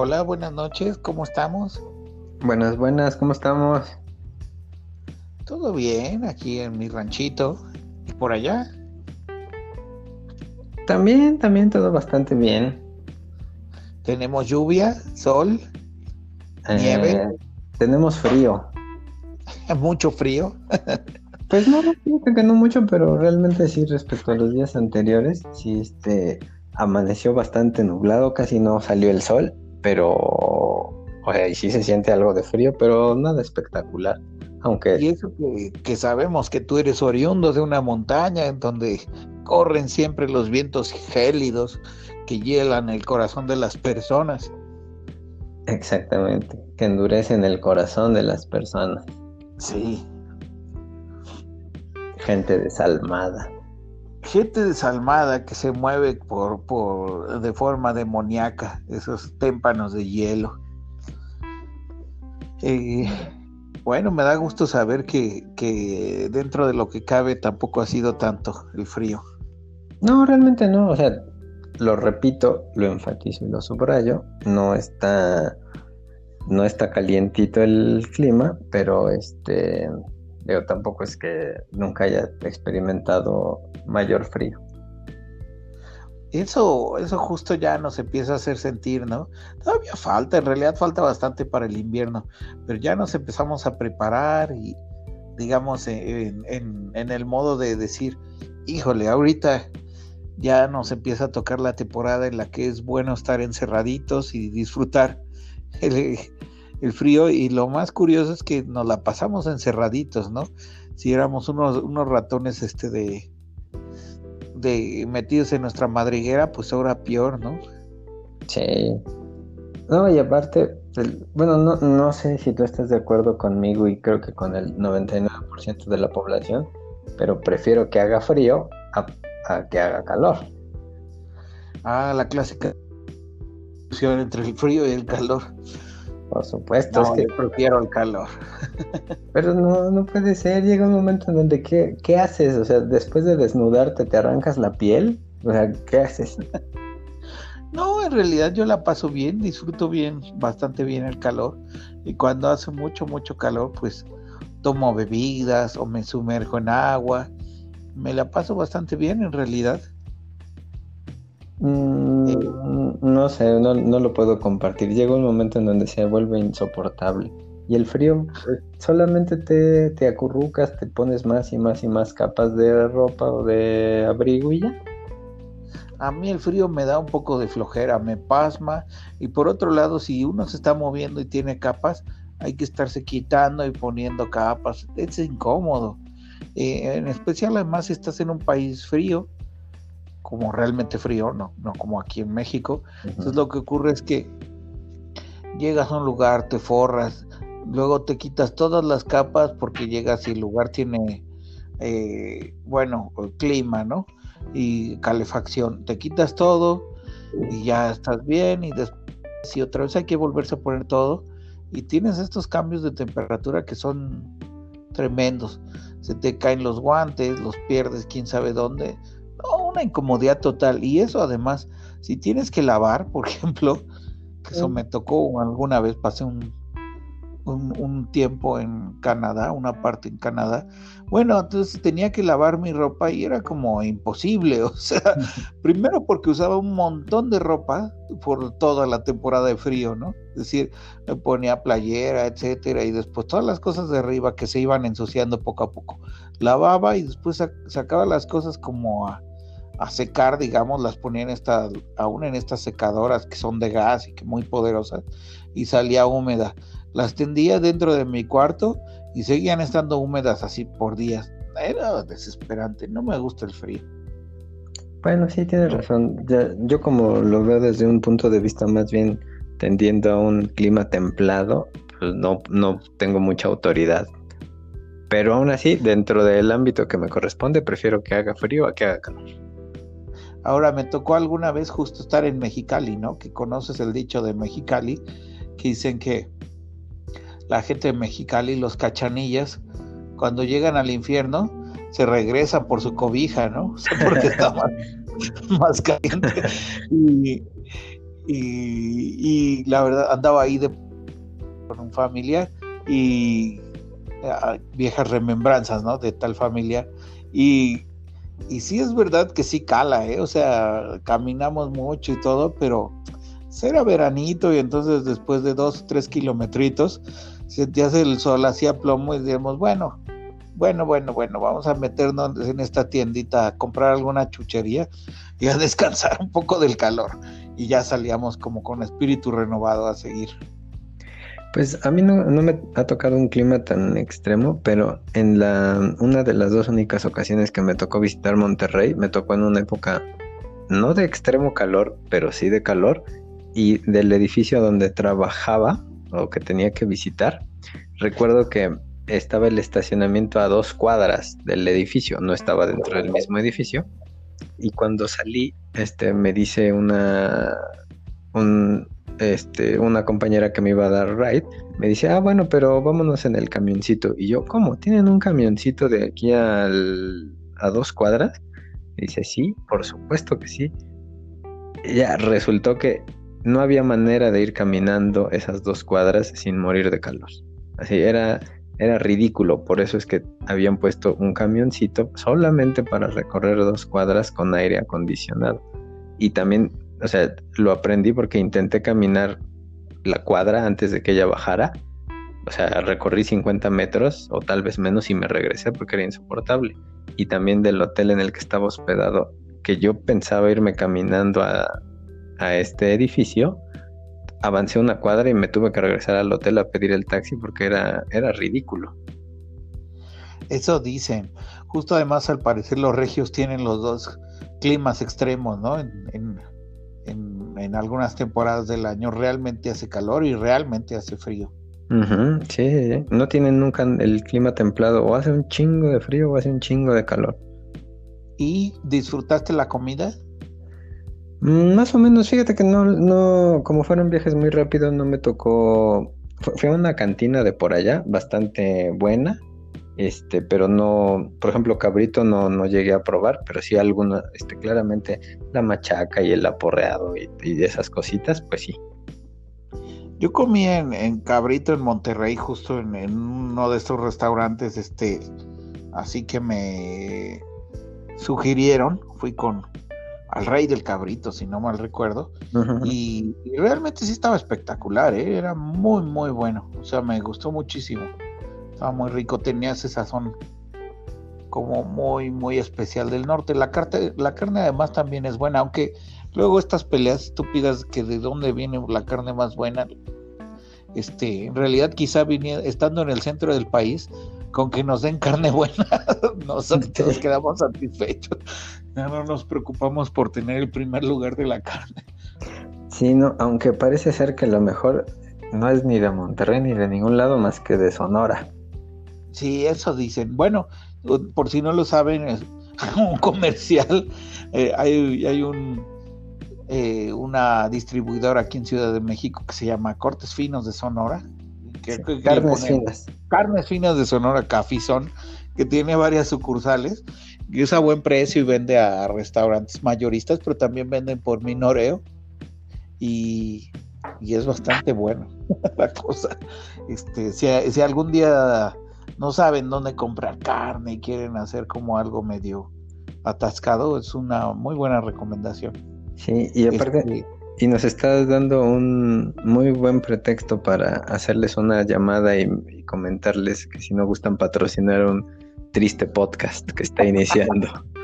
Hola, buenas noches, ¿cómo estamos? Buenas, buenas, ¿cómo estamos? Todo bien, aquí en mi ranchito. ¿Y por allá? También, también todo bastante bien. Tenemos lluvia, sol, nieve. Eh, tenemos frío. Mucho frío. pues no, creo que no mucho, pero realmente sí respecto a los días anteriores, sí este amaneció bastante nublado, casi no salió el sol, pero o sea, y sí se siente algo de frío, pero nada espectacular. Aunque... Y eso que, sabemos que tú eres oriundo de una montaña en donde corren siempre los vientos gélidos que hielan el corazón de las personas. Exactamente, que endurecen el corazón de las personas. Sí. Gente desalmada. Gente desalmada que se mueve por, por de forma demoníaca, esos témpanos de hielo. Eh, bueno, me da gusto saber que, dentro de lo que cabe tampoco ha sido tanto el frío. No, realmente no. O sea, lo repito, lo enfatizo y lo subrayo. No está, no está calientito el clima, pero este, yo tampoco es que nunca haya experimentado mayor frío. Eso, eso justo ya nos empieza a hacer sentir, ¿no? Todavía falta, en realidad falta bastante para el invierno, pero ya nos empezamos a preparar y, digamos, en, en el modo de decir, híjole, ahorita ya nos empieza a tocar la temporada en la que es bueno estar encerraditos y disfrutar el, el, frío. Y lo más curioso es que nos la pasamos encerraditos, ¿no? Si éramos unos, unos ratones este de, de metidos en nuestra madriguera, pues ahora peor, ¿no? Sí. No, y aparte, bueno, no, no sé si tú estás de acuerdo conmigo y creo que con el 99% de la población, pero prefiero que haga frío a, que haga calor. Ah, la clásica entre el frío y el calor. Por supuesto, es que prefiero el calor. Pero no, no puede ser. Llega un momento en donde, ¿qué, ¿qué haces? O sea, después de desnudarte, ¿te arrancas la piel? O sea, ¿qué haces? No, en realidad yo la paso bien, disfruto bien, bastante bien el calor. Y cuando hace mucho, mucho calor, pues tomo bebidas o me sumerjo en agua. Me la paso bastante bien en realidad. Mm, no sé, no, lo puedo compartir. Llega un momento en donde se vuelve insoportable. Y el frío, solamente te, te acurrucas, te pones más y más y más capas de ropa o de abrigo y ya. A mí el frío me da un poco de flojera, me pasma. Y por otro lado, si uno se está moviendo y tiene capas, hay que estarse quitando y poniendo capas. Es incómodo. Eh, en especial además si estás en un país frío como realmente frío, no, no como aquí en México. Entonces lo que ocurre es que llegas a un lugar, te forras, luego te quitas todas las capas porque llegas y el lugar tiene, eh, bueno, clima, ¿no? Y calefacción. Te quitas todo y ya estás bien y después y otra vez hay que volverse a poner todo y tienes estos cambios de temperatura que son tremendos. Se te caen los guantes, los pierdes quién sabe dónde una incomodidad total. Y eso además, si tienes que lavar, por ejemplo, que eso me tocó alguna vez, pasé un, un, tiempo en Canadá, una parte en Canadá. Bueno, entonces tenía que lavar mi ropa y era como imposible. O sea, primero porque usaba un montón de ropa por toda la temporada de frío, ¿no? Es decir, me ponía playera, etcétera, y después todas las cosas de arriba que se iban ensuciando poco a poco. Lavaba y después sacaba las cosas como a a secar, digamos, las ponía en esta, aún en estas secadoras que son de gas y que muy poderosas, y salía húmeda. Las tendía dentro de mi cuarto y seguían estando húmedas así por días. Era desesperante, no me gusta el frío. Bueno, sí, tienes razón. yo como lo veo desde un punto de vista más bien tendiendo a un clima templado, pues no, no tengo mucha autoridad. Pero aún así, dentro del ámbito que me corresponde, prefiero que haga frío a que haga calor. Ahora me tocó alguna vez justo estar en Mexicali, ¿no? Que conoces el dicho de Mexicali, que dicen que la gente de Mexicali, los cachanillas, cuando llegan al infierno, se regresan por su cobija, ¿no? O sea, porque está más, caliente. y, la verdad andaba ahí de, con un familiar y ah, viejas remembranzas, ¿no? De tal familiar. Y, y sí es verdad que sí cala, ¿eh? O sea, caminamos mucho y todo, pero era veranito y entonces después de dos, tres kilometritos, sentías el sol hacía plomo y decíamos, bueno, bueno, bueno, bueno, vamos a meternos en esta tiendita a comprar alguna chuchería y a descansar un poco del calor. Y ya salíamos como con espíritu renovado a seguir. Pues a mí no, me ha tocado un clima tan extremo, pero en la una de las dos únicas ocasiones que me tocó visitar Monterrey, me tocó en una época no de extremo calor, pero sí de calor, y del edificio donde trabajaba o que tenía que visitar, recuerdo que estaba el estacionamiento a dos cuadras del edificio, no estaba dentro del mismo edificio, y cuando salí, este, me dice una, un, este, una compañera que me iba a dar ride, me dice, ah, bueno, pero vámonos en el camioncito. Y yo, ¿cómo? ¿Tienen un camioncito de aquí al, a dos cuadras? Dice, sí, por supuesto que sí. ya resultó que no había manera de ir caminando esas dos cuadras sin morir de calor. Así era, era ridículo, por eso es que habían puesto un camioncito solamente para recorrer dos cuadras con aire acondicionado. Y también o sea, lo aprendí porque intenté caminar la cuadra antes de que ella bajara. O sea, recorrí 50 metros o tal vez menos y me regresé porque era insoportable. Y también del hotel en el que estaba hospedado, que yo pensaba irme caminando a, a este edificio, avancé una cuadra y me tuve que regresar al hotel a pedir el taxi porque era, era ridículo. Eso dicen. Justo además, al parecer, los regios tienen los dos climas extremos, ¿no? en, algunas temporadas del año realmente hace calor y realmente hace frío. sí, no tienen nunca el clima templado, o hace un chingo de frío o hace un chingo de calor. ¿Y disfrutaste la comida? Mm, más o menos, fíjate que no, no, como fueron viajes muy rápidos, no me tocó. Fue una cantina de por allá, bastante buena. Este, pero no, por ejemplo, cabrito no, no llegué a probar, pero sí alguna, este, claramente la machaca y el aporreado y, esas cositas, pues sí. Yo comí en, cabrito en Monterrey, justo en, uno de estos restaurantes, este, así que me sugirieron, fui con al rey del cabrito, si no mal recuerdo, y, y, realmente sí estaba espectacular, ¿eh? era muy, muy bueno, o sea, me gustó muchísimo. Estaba muy rico, tenía ese sazón como muy, muy especial del norte. La, carne, la carne además también es buena, aunque luego estas peleas estúpidas que de dónde viene la carne más buena, este, en realidad quizá estando en el centro del país, con que nos den carne buena, nosotros quedamos satisfechos. no nos preocupamos por tener el primer lugar de la carne. Sí, no, aunque parece ser que lo mejor no es ni de Monterrey ni de ningún lado más que de Sonora. Sí, eso dicen. Bueno, por si no lo saben, es un comercial. Eh, hay, hay un eh, una distribuidora aquí en Ciudad de México que se llama Cortes Finos de Sonora. carnes finas. Carnes finas de Sonora, Cafizón, que tiene varias sucursales y es a buen precio y vende a restaurantes mayoristas, pero también venden por minoreo y, y es bastante bueno la cosa. Este, si, si algún día no saben dónde comprar carne y quieren hacer como algo medio atascado, es una muy buena recomendación. Sí, y aparte, este, y nos estás dando un muy buen pretexto para hacerles una llamada y, y comentarles que si no gustan patrocinar un triste podcast que está iniciando.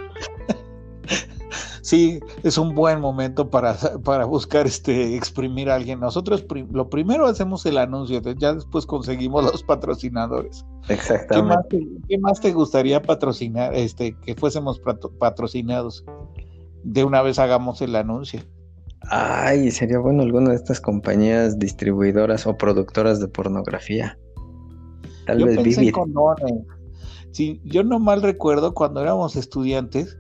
sí, es un buen momento para, para buscar este exprimir a alguien. Nosotros lo primero hacemos el anuncio, ya después conseguimos los patrocinadores. Exactamente. ¿Qué más te, gustaría patrocinar, este, que fuésemos patrocinados? De una vez hagamos el anuncio. Ay, sería bueno alguna de estas compañías distribuidoras o productoras de pornografía. Tal yo vez pensé Sí, yo no mal recuerdo cuando éramos estudiantes,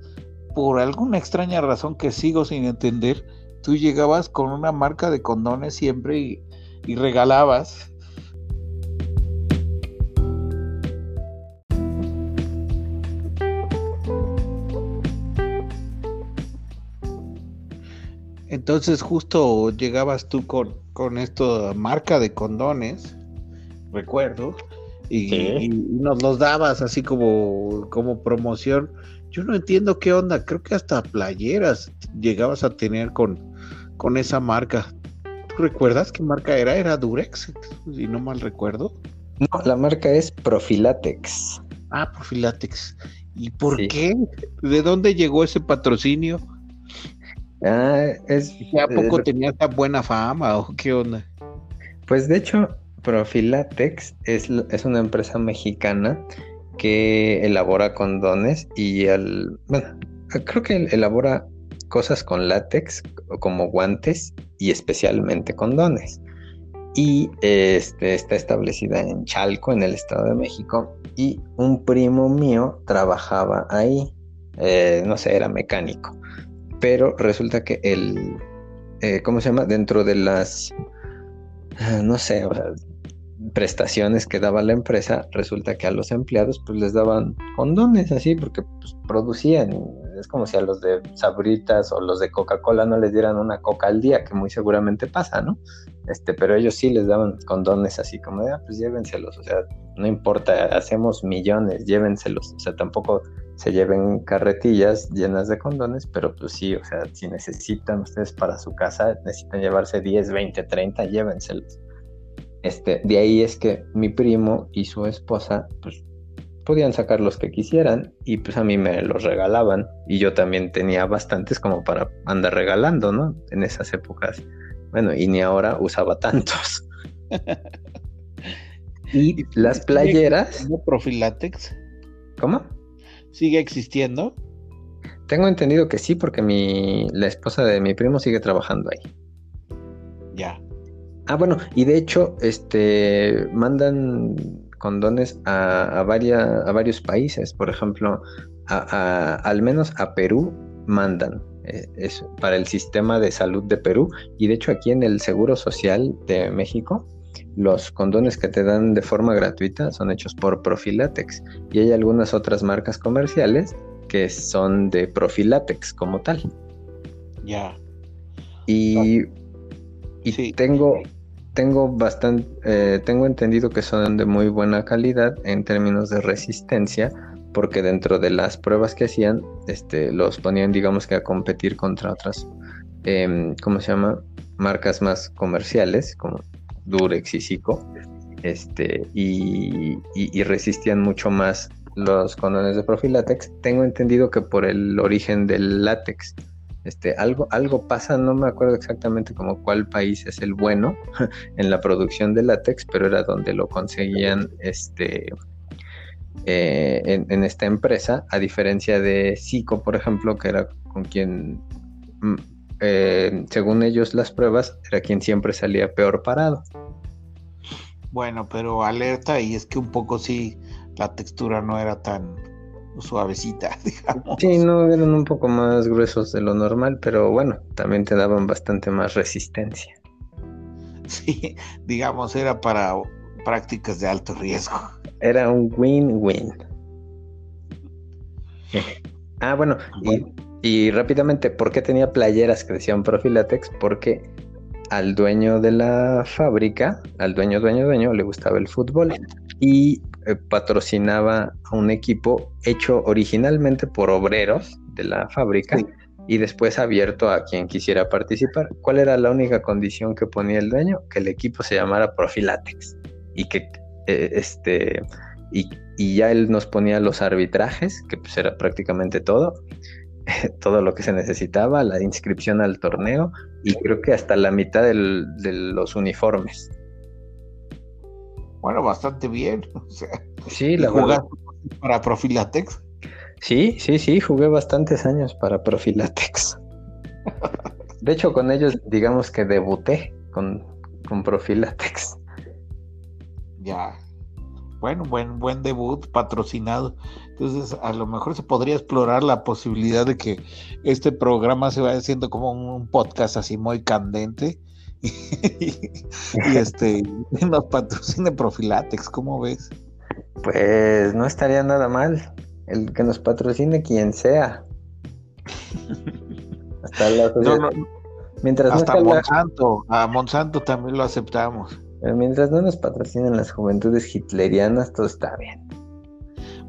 por alguna extraña razón que sigo sin entender, tú llegabas con una marca de condones siempre y, regalabas. Entonces justo llegabas tú con, con esta marca de condones, recuerdo, y, nos los dabas así como, como promoción. Yo no entiendo qué onda, creo que hasta playeras llegabas a tener con, con esa marca. ¿Tú recuerdas qué marca era? Era Durex, si no mal recuerdo. No, la marca es Profilatex. Ah, Profilatex. ¿Y por qué? ¿De dónde llegó ese patrocinio? Ah, es. ¿A poco tenía esta buena fama o qué onda? Pues de hecho, Profilatex es, es una empresa mexicana que elabora condones y al. Bueno, creo que elabora cosas con látex, como guantes y especialmente condones y este, está establecida en Chalco, en el Estado de México, y un primo mío trabajaba ahí, eh, no sé, era mecánico, pero resulta que el, eh, ¿cómo se llama? Dentro de las, ah, no sé, prestaciones que daba la empresa, resulta que a los empleados pues les daban condones así, porque pues, producían es como si a los de Sabritas o los de Coca-Cola no les dieran una coca al día, que muy seguramente pasa, ¿no? Este, pero ellos sí les daban condones así como de, ah, pues llévenselos, o sea, no importa, hacemos millones, llévenselos, o sea, tampoco se lleven carretillas llenas de condones, pero pues sí, o sea, si necesitan ustedes para su casa, necesitan llevarse 10, 20, 30, llévenselos. Este, de ahí es que mi primo y su esposa, pues podían sacar los que quisieran y pues a mí me los regalaban y yo también tenía bastantes como para andar regalando, ¿no? En esas épocas. Bueno, y ni ahora usaba tantos. y las playeras... Profilatex? ¿Cómo? ¿Sigue existiendo? Tengo entendido que sí, porque mi, la esposa de mi primo sigue trabajando ahí. Ya. Ah, bueno, y de hecho, este, mandan condones a, a, a varios países, por ejemplo, al menos a Perú mandan eh, para el sistema de salud de Perú y de hecho aquí en el Seguro Social de México los condones que te dan de forma gratuita son hechos por Profilatex y hay algunas otras marcas comerciales que son de Profilatex como tal. Ya. Y, y tengo tengo bastante, eh, tengo entendido que son de muy buena calidad en términos de resistencia, porque dentro de las pruebas que hacían, este, los ponían, digamos que a competir contra otras, eh, ¿cómo se llama? Marcas más comerciales, como Durex y Zico, este, y, y, resistían mucho más los condones de Profilatex. Tengo entendido que por el origen del látex, este, algo, algo pasa, no me acuerdo exactamente como cuál país es el bueno en la producción de látex, pero era donde lo conseguían este, eh, en, esta empresa, a diferencia de Zico, por ejemplo, que era con quien, mm, eh, según ellos las pruebas, era quien siempre salía peor parado. Bueno, pero alerta, y es que un poco sí, la textura no era tan, suavecita, digamos. Sí, no, eran un poco más gruesos de lo normal, pero bueno, también te daban bastante más resistencia. Sí, digamos, era para prácticas de alto riesgo. Era un win-win. ah, bueno, Y, y, rápidamente, ¿por qué tenía playeras que decían Profilatex? Porque al dueño de la fábrica, al dueño, dueño, dueño, le gustaba el fútbol y eh, patrocinaba a un equipo hecho originalmente por obreros de la fábrica y después abierto a quien quisiera participar. ¿Cuál era la única condición que ponía el dueño? Que el equipo se llamara Profilatex y que eh, este y, ya él nos ponía los arbitrajes, que pues era prácticamente todo, todo lo que se necesitaba, la inscripción al torneo y creo que hasta la mitad de los uniformes. Bueno, bastante bien. O sea, sí, la jugaste para Profilatex? Sí, sí, sí, jugué bastantes años para Profilatex. De hecho, con ellos, digamos que debuté con, con Profilatex. Ya. Bueno, buen, buen debut patrocinado. Entonces, a lo mejor se podría explorar la posibilidad de que este programa se vaya haciendo como un podcast así muy candente y, este nos patrocine Profilatex, ¿cómo ves? Pues no estaría nada mal el que nos patrocine quien sea. no, Mientras Hasta Monsanto, a Monsanto también lo aceptamos. mientras no nos patrocinen las juventudes hitlerianas, todo está bien.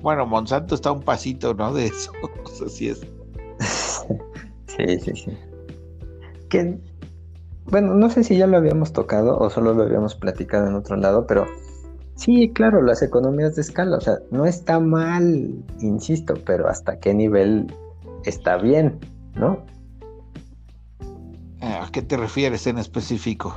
Bueno, Monsanto está un pasito, ¿no? De eso, así es. sí, sí, sí. Que, bueno, no sé si ya lo habíamos tocado o solo lo habíamos platicado en otro lado, pero sí, claro, las economías de escala, o sea, no está mal, insisto, pero hasta qué nivel está bien, ¿no? ¿A qué te refieres en específico?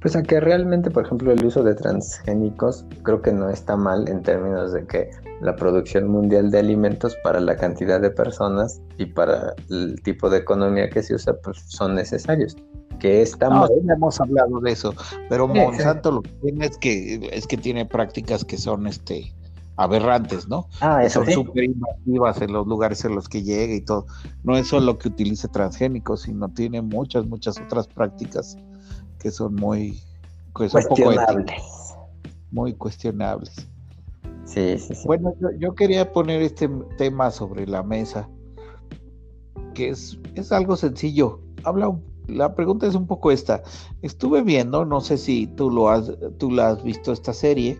Pues a que realmente, por ejemplo, el uso de transgénicos creo que no está mal en términos de que la producción mundial de alimentos para la cantidad de personas y para el tipo de economía que se usa, pues son necesarios. Que estamos... No, hemos hablado de eso, pero Monsanto lo que tiene es que es que tiene prácticas que son este aberrantes, ¿no? Ah, eso son súper invasivas en los lugares en los que llega y todo. No es solo que utilice transgénicos, sino tiene muchas, muchas otras prácticas que son muy que son cuestionables. muy cuestionables. Sí, sí, sí. Bueno, yo, quería poner este tema sobre la mesa, que es, es algo sencillo. Habla, la pregunta es un poco esta. Estuve viendo, no sé si tú lo has, tú la has visto esta serie,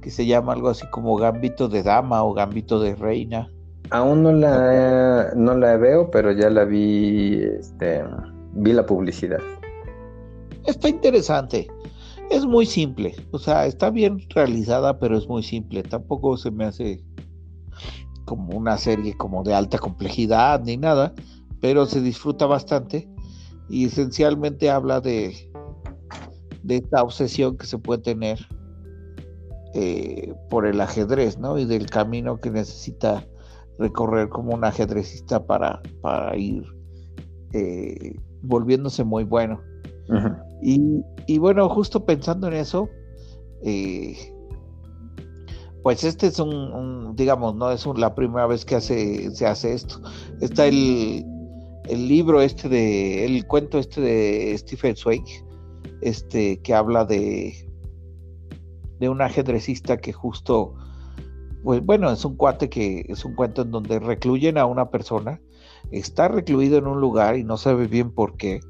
que se llama algo así como Gambito de Dama o Gambito de Reina. Aún no la, no la veo, pero ya la vi, este, vi la publicidad. Está interesante. Es muy simple. O sea, está bien realizada, pero es muy simple. Tampoco se me hace como una serie como de alta complejidad ni nada, pero se disfruta bastante y esencialmente habla de, de esta obsesión que se puede tener eh, por el ajedrez, ¿no? Y del camino que necesita recorrer como un ajedrecista para, para ir eh, volviéndose muy bueno. y, bueno, justo pensando en eso, eh, pues este es un, digamos, no es la primera vez que hace, se hace esto. Está el, el libro este de, el cuento este de Stephen Zweig, este, que habla de, de un ajedrecista que justo, pues bueno, es un cuate que es un cuento en donde recluyen a una persona, está recluido en un lugar y no sabe bien por qué,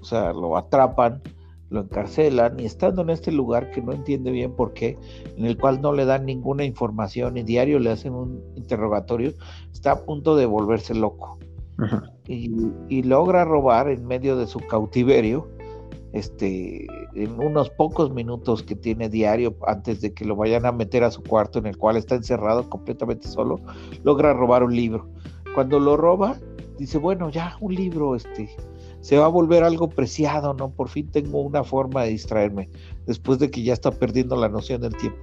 o sea, lo atrapan, lo encarcelan y estando en este lugar que no entiende bien por qué, en el cual no le dan ninguna información y diario le hacen un interrogatorio, está a punto de volverse loco. Y, y, logra robar en medio de su cautiverio este, en unos pocos minutos que tiene diario antes de que lo vayan a meter a su cuarto en el cual está encerrado completamente solo, logra robar un libro. Cuando lo roba, dice, bueno, ya un libro, este, se va a volver algo preciado, ¿no? Por fin tengo una forma de distraerme, después de que ya está perdiendo la noción del tiempo.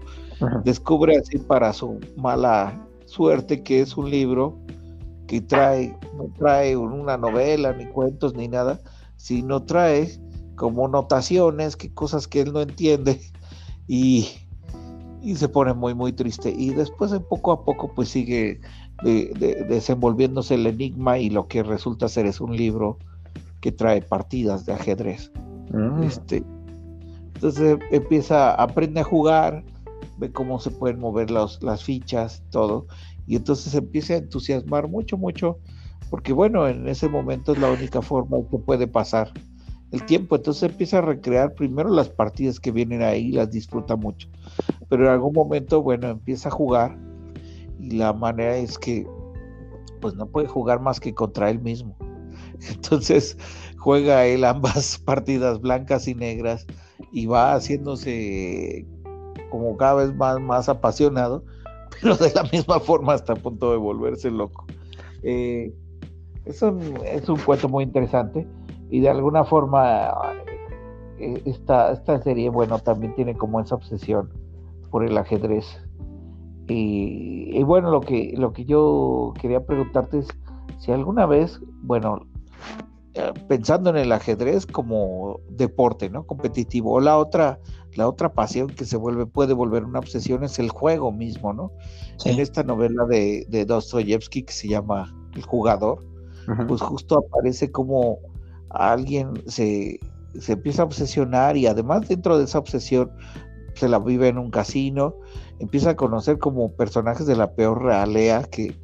Descubre así para su mala suerte que es un libro que trae, no trae una novela, ni cuentos, ni nada, sino trae como notaciones, que cosas que él no entiende y, se pone muy muy triste y después de poco a poco pues sigue desenvolviéndose el enigma y lo que resulta ser es un libro que trae partidas de ajedrez. Mm. Este, entonces empieza, aprende a jugar, ve cómo se pueden mover las fichas, todo, y entonces empieza a entusiasmar mucho, mucho, porque bueno, en ese momento es la única forma que puede pasar el tiempo, entonces empieza a recrear primero las partidas que vienen ahí, las disfruta mucho, pero en algún momento, bueno, empieza a jugar y la manera es que pues no puede jugar más que contra él mismo. Entonces juega él ambas partidas blancas y negras y va haciéndose como cada vez más, más apasionado, pero de la misma forma hasta a punto de volverse loco. Eh, es, es un cuento muy interesante y de alguna forma eh, esta, esta serie, bueno, también tiene como esa obsesión por el ajedrez. Y, bueno, lo que, lo que yo quería preguntarte es si alguna vez, bueno, pensando en el ajedrez como deporte, ¿no? Competitivo. O la otra, la otra pasión que se vuelve, puede volver una obsesión es el juego mismo, ¿no? En esta novela de, de Dostoyevsky que se llama El jugador, pues justo aparece como alguien se, empieza a obsesionar y además dentro de esa obsesión se la vive en un casino, empieza a conocer como personajes de la peor realea que,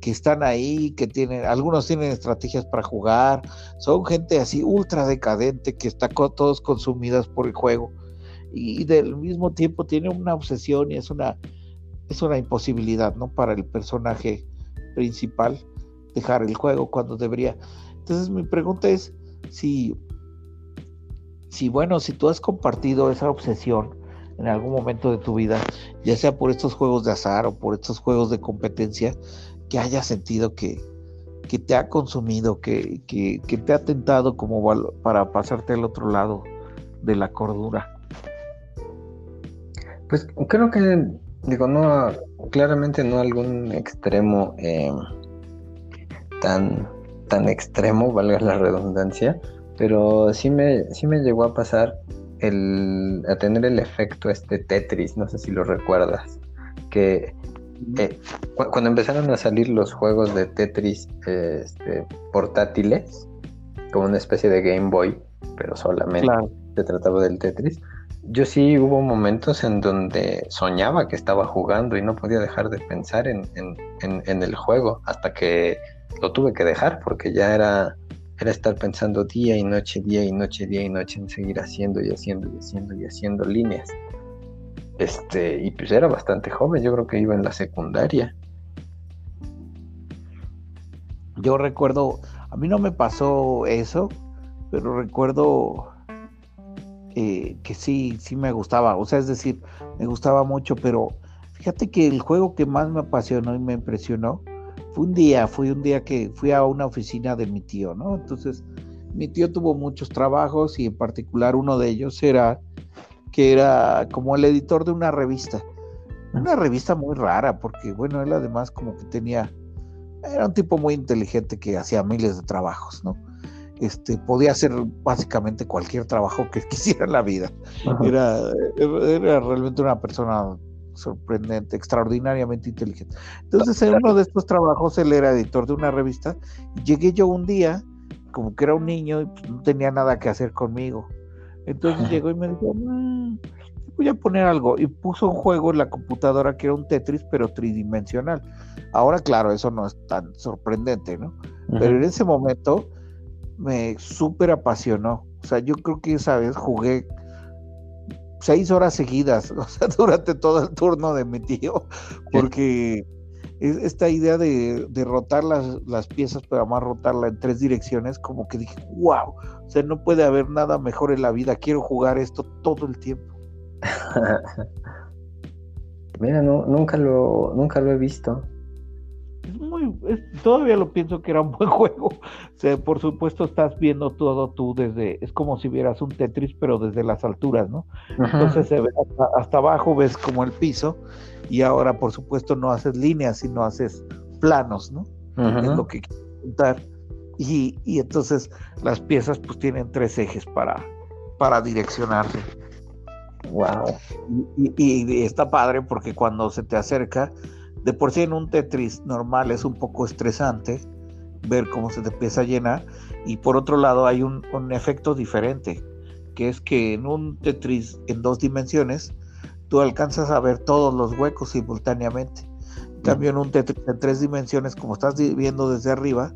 que están ahí, que tienen, algunos tienen estrategias para jugar, son gente así ultra decadente que está todos consumidas por el juego y, del mismo tiempo tiene una obsesión y es una es una imposibilidad, ¿no? Para el personaje principal dejar el juego cuando debería. Entonces mi pregunta es si si bueno, si tú has compartido esa obsesión en algún momento de tu vida, ya sea por estos juegos de azar o por estos juegos de competencia, que hayas sentido que, que te ha consumido, que, que, que, te ha tentado como para pasarte al otro lado de la cordura. Pues creo que, digo, no, claramente no algún extremo eh, tan, tan extremo, valga la redundancia, pero sí me, sí me llegó a pasar el, a tener el efecto este Tetris, no sé si lo recuerdas, que eh, cuando empezaron a salir los juegos de Tetris este, portátiles, como una especie de Game Boy, pero solamente se trataba del Tetris, yo sí hubo momentos en donde soñaba que estaba jugando y no podía dejar de pensar en, el juego hasta que lo tuve que dejar porque ya era, era estar pensando día y noche, día y noche, día y noche en seguir haciendo y haciendo y haciendo y haciendo líneas. Este, y pues era bastante joven, yo creo que iba en la secundaria. Yo recuerdo, a mí no me pasó eso, pero recuerdo eh, que sí, sí me gustaba, o sea, es decir, me gustaba mucho, pero fíjate que el juego que más me apasionó y me impresionó fue un día, fue un día que fui a una oficina de mi tío, ¿no? Entonces, mi tío tuvo muchos trabajos y en particular uno de ellos era que era como el editor de una revista. Una revista muy rara, porque bueno, él además como que tenía, era un tipo muy inteligente que hacía miles de trabajos, ¿no? Este, podía hacer básicamente cualquier trabajo que quisiera en la vida. Era, era realmente una persona sorprendente, extraordinariamente inteligente. Entonces, en uno de estos trabajos, él era editor de una revista, llegué yo un día, como que era un niño, y pues, no tenía nada que hacer conmigo. Entonces llegó y me dijo, mm, voy a poner algo. Y puso un juego en la computadora que era un Tetris, pero tridimensional. Ahora, claro, eso no es tan sorprendente, ¿no? Pero en ese momento me súper apasionó. O sea, yo creo que esa vez jugué seis horas seguidas, o sea, durante todo el turno de mi tío, porque esta idea de, de rotar las, las, piezas, pero además rotarla en tres direcciones, como que dije, wow, o sea, no puede haber nada mejor en la vida, quiero jugar esto todo el tiempo. Mira, no, nunca lo, nunca lo he visto. Es muy, todavía lo pienso que era un buen juego. O sea, por supuesto estás viendo todo tú desde, es como si vieras un Tetris, pero desde las alturas, ¿no? Entonces se ve hasta, abajo, ves como el piso, y ahora por supuesto no haces líneas, sino haces planos, ¿no? Es lo que quiero contar. Y, y, entonces las piezas pues tienen tres ejes para, para direccionarse. Wow. Y, y, está padre porque cuando se te acerca, de por sí en un Tetris normal es un poco estresante ver cómo se te empieza a llenar. Y por otro lado hay un, un efecto diferente, que es que en un Tetris en dos dimensiones, tú alcanzas a ver todos los huecos simultáneamente. En cambio, en un Tetris en tres dimensiones, como estás viendo desde arriba,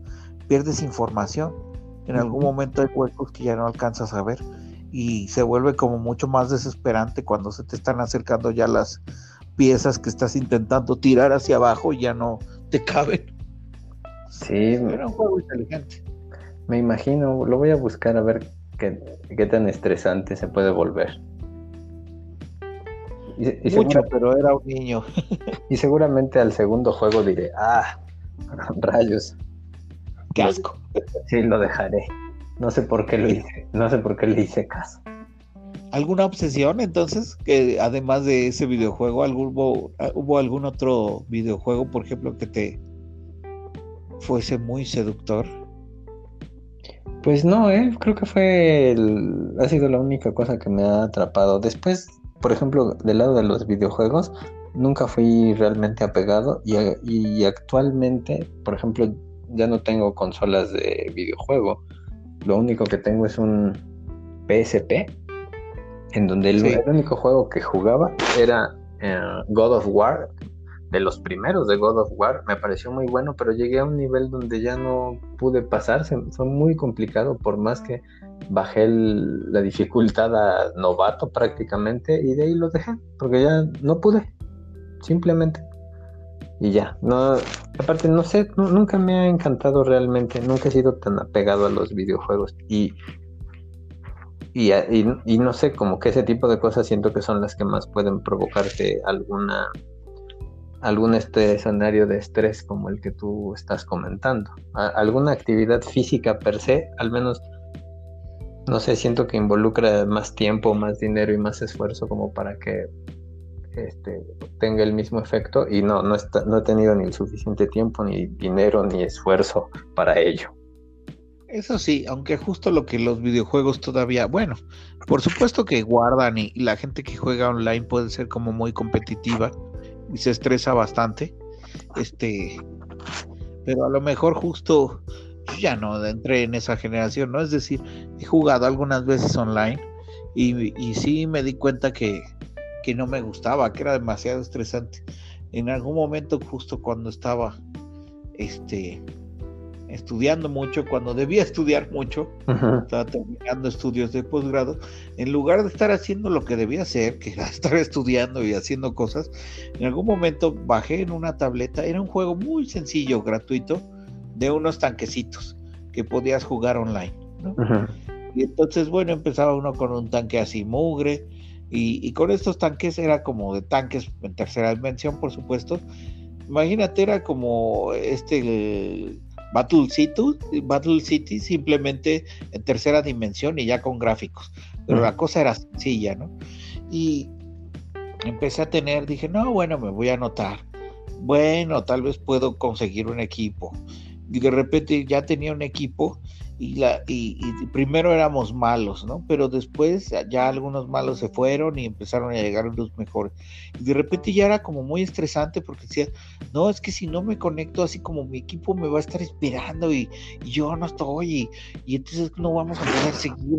pierdes información. En algún momento hay huecos que ya no alcanzas a ver y se vuelve como mucho más desesperante cuando se te están acercando ya las piezas que estás intentando tirar hacia abajo y ya no te caben. Sí, era un juego inteligente. Me imagino, lo voy a buscar a ver qué, qué tan estresante se puede volver. Y, Mucho, pero era un niño. y seguramente al segundo juego diré, ah, rayos. Qué asco. Sí, lo dejaré. No sé por qué lo hice, no sé por qué le hice caso. ¿Alguna obsesión entonces? Que además de ese videojuego, ¿algún, hubo, hubo algún otro videojuego, por ejemplo, que te fuese muy seductor? Pues no, ¿eh? creo que fue ha sido la única cosa que me ha atrapado. Después por ejemplo, del lado de los videojuegos, nunca fui realmente apegado y, actualmente, por ejemplo, ya no tengo consolas de videojuego. Lo único que tengo es un PSP, en donde el, único juego que jugaba era eh, God of War, de los primeros de God of War, me pareció muy bueno, pero llegué a un nivel donde ya no pude pasar, fue muy complicado, por más que bajé la dificultad a novato prácticamente, y de ahí lo dejé, porque ya no pude, simplemente. Y ya, no, aparte no sé, nunca me ha encantado realmente, nunca he sido tan apegado a los videojuegos y y, y, no sé, como que ese tipo de cosas siento que son las que más pueden provocarte alguna algún este escenario de estrés como el que tú estás comentando. alguna actividad física per se, al menos, no sé, siento que involucra más tiempo, más dinero y más esfuerzo como para que este, tenga el mismo efecto y no, no, está, no he tenido ni el suficiente tiempo, ni dinero, ni esfuerzo para ello. Eso sí, aunque justo lo que los videojuegos todavía, bueno, por supuesto que guardan y, la gente que juega online puede ser como muy competitiva y se estresa bastante. Este, pero a lo mejor justo ya no entré en esa generación, ¿no? Es decir, he jugado algunas veces online y, y sí me di cuenta que, que no me gustaba, que era demasiado estresante. En algún momento, justo cuando estaba este estudiando mucho, cuando debía estudiar mucho, estaba terminando estudios de posgrado, en lugar de estar haciendo lo que debía hacer, que era estar estudiando y haciendo cosas, en algún momento bajé en una tableta, era un juego muy sencillo, gratuito, de unos tanquecitos que podías jugar online. Y entonces, bueno, empezaba uno con un tanque así mugre, y, y con estos tanques era como de tanques en tercera dimensión, por supuesto. Imagínate, era como este Battle City, Battle City simplemente en tercera dimensión y ya con gráficos. Pero la cosa era sencilla, ¿no? Y empecé a tener, dije, no, bueno, me voy a anotar. Bueno, tal vez puedo conseguir un equipo. Y de repente ya tenía un equipo y, la, y, primero éramos malos, ¿no? Pero después ya algunos malos se fueron y empezaron a llegar los mejores. Y de repente ya era como muy estresante porque decía, no, es que si no me conecto así como mi equipo me va a estar esperando y, yo no estoy y, entonces no vamos a poder seguir.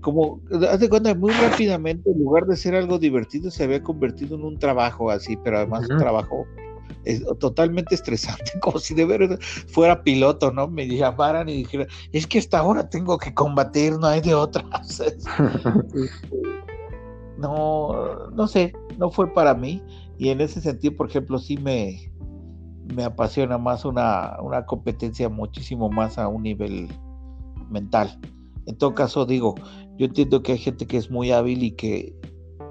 como, haz de cuenta, muy rápidamente, en lugar de ser algo divertido, se había convertido en un trabajo así, pero además un trabajo es totalmente estresante, como si de verdad fuera piloto, ¿no? Me llamaran y dijeran, es que hasta ahora tengo que combatir, no hay de otra. Este, no, no sé, no fue para mí. Y en ese sentido, por ejemplo, sí me, me apasiona más una, una competencia muchísimo más a un nivel mental. En todo caso, digo, yo entiendo que hay gente que es muy hábil y que,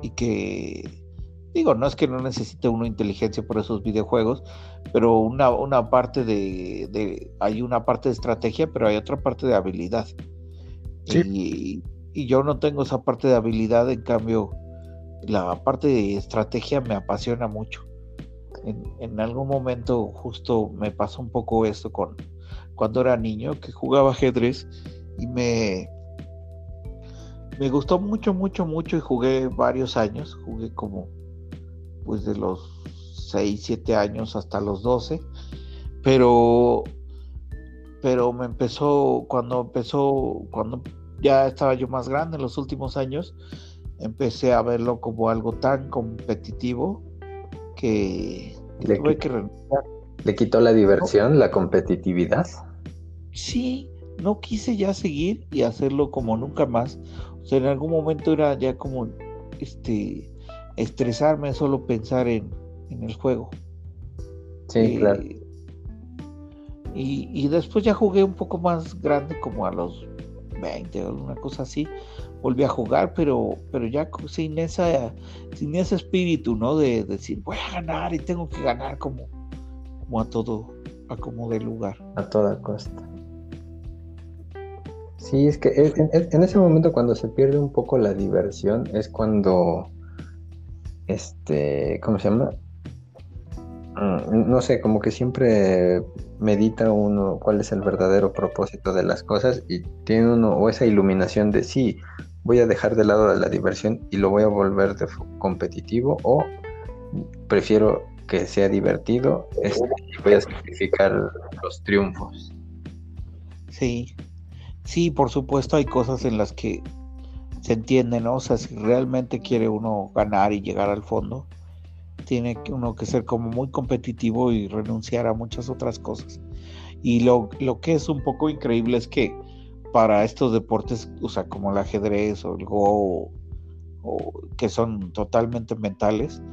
y que Digo, no es que no necesite una inteligencia por esos videojuegos, pero una, una parte de, Hay una parte de estrategia, pero hay otra parte de habilidad. Y, yo no tengo esa parte de habilidad, en cambio, la parte de estrategia me apasiona mucho. En, en algún momento justo me pasó un poco esto con cuando era niño, que jugaba ajedrez y me, me gustó mucho, mucho, mucho y jugué varios años, jugué como pues de los 6, 7 años hasta los 12, pero, pero me empezó, cuando empezó, cuando ya estaba yo más grande en los últimos años, empecé a verlo como algo tan competitivo que, le tuve que renunciar. ¿Le quitó la diversión, la competitividad? Sí, no quise ya seguir y hacerlo como nunca más. O sea, en algún momento era ya como, este, estresarme solo pensar en, el juego. Sí, eh, claro. Y, después ya jugué un poco más grande, como a los 20 o una cosa así. Volví a jugar, pero, pero ya sin, esa, sin ese espíritu, ¿no? De, decir, voy a ganar y tengo que ganar como, como a todo, a como de lugar. A toda costa. Sí, es que en, ese momento cuando se pierde un poco la diversión es cuando este, ¿cómo se llama? Mm, no sé, como que siempre medita uno cuál es el verdadero propósito de las cosas y tiene uno o esa iluminación de sí, voy a dejar de lado la diversión y lo voy a volver competitivo o prefiero que sea divertido este, y voy a sacrificar los triunfos. Sí, sí, por supuesto hay cosas en las que se entiende, ¿no? O sea, si realmente quiere uno ganar y llegar al fondo, tiene uno que ser como muy competitivo y renunciar a muchas otras cosas. Y lo, lo que es un poco increíble es que para estos deportes, o sea, como el ajedrez o el go, o, que son totalmente mentales,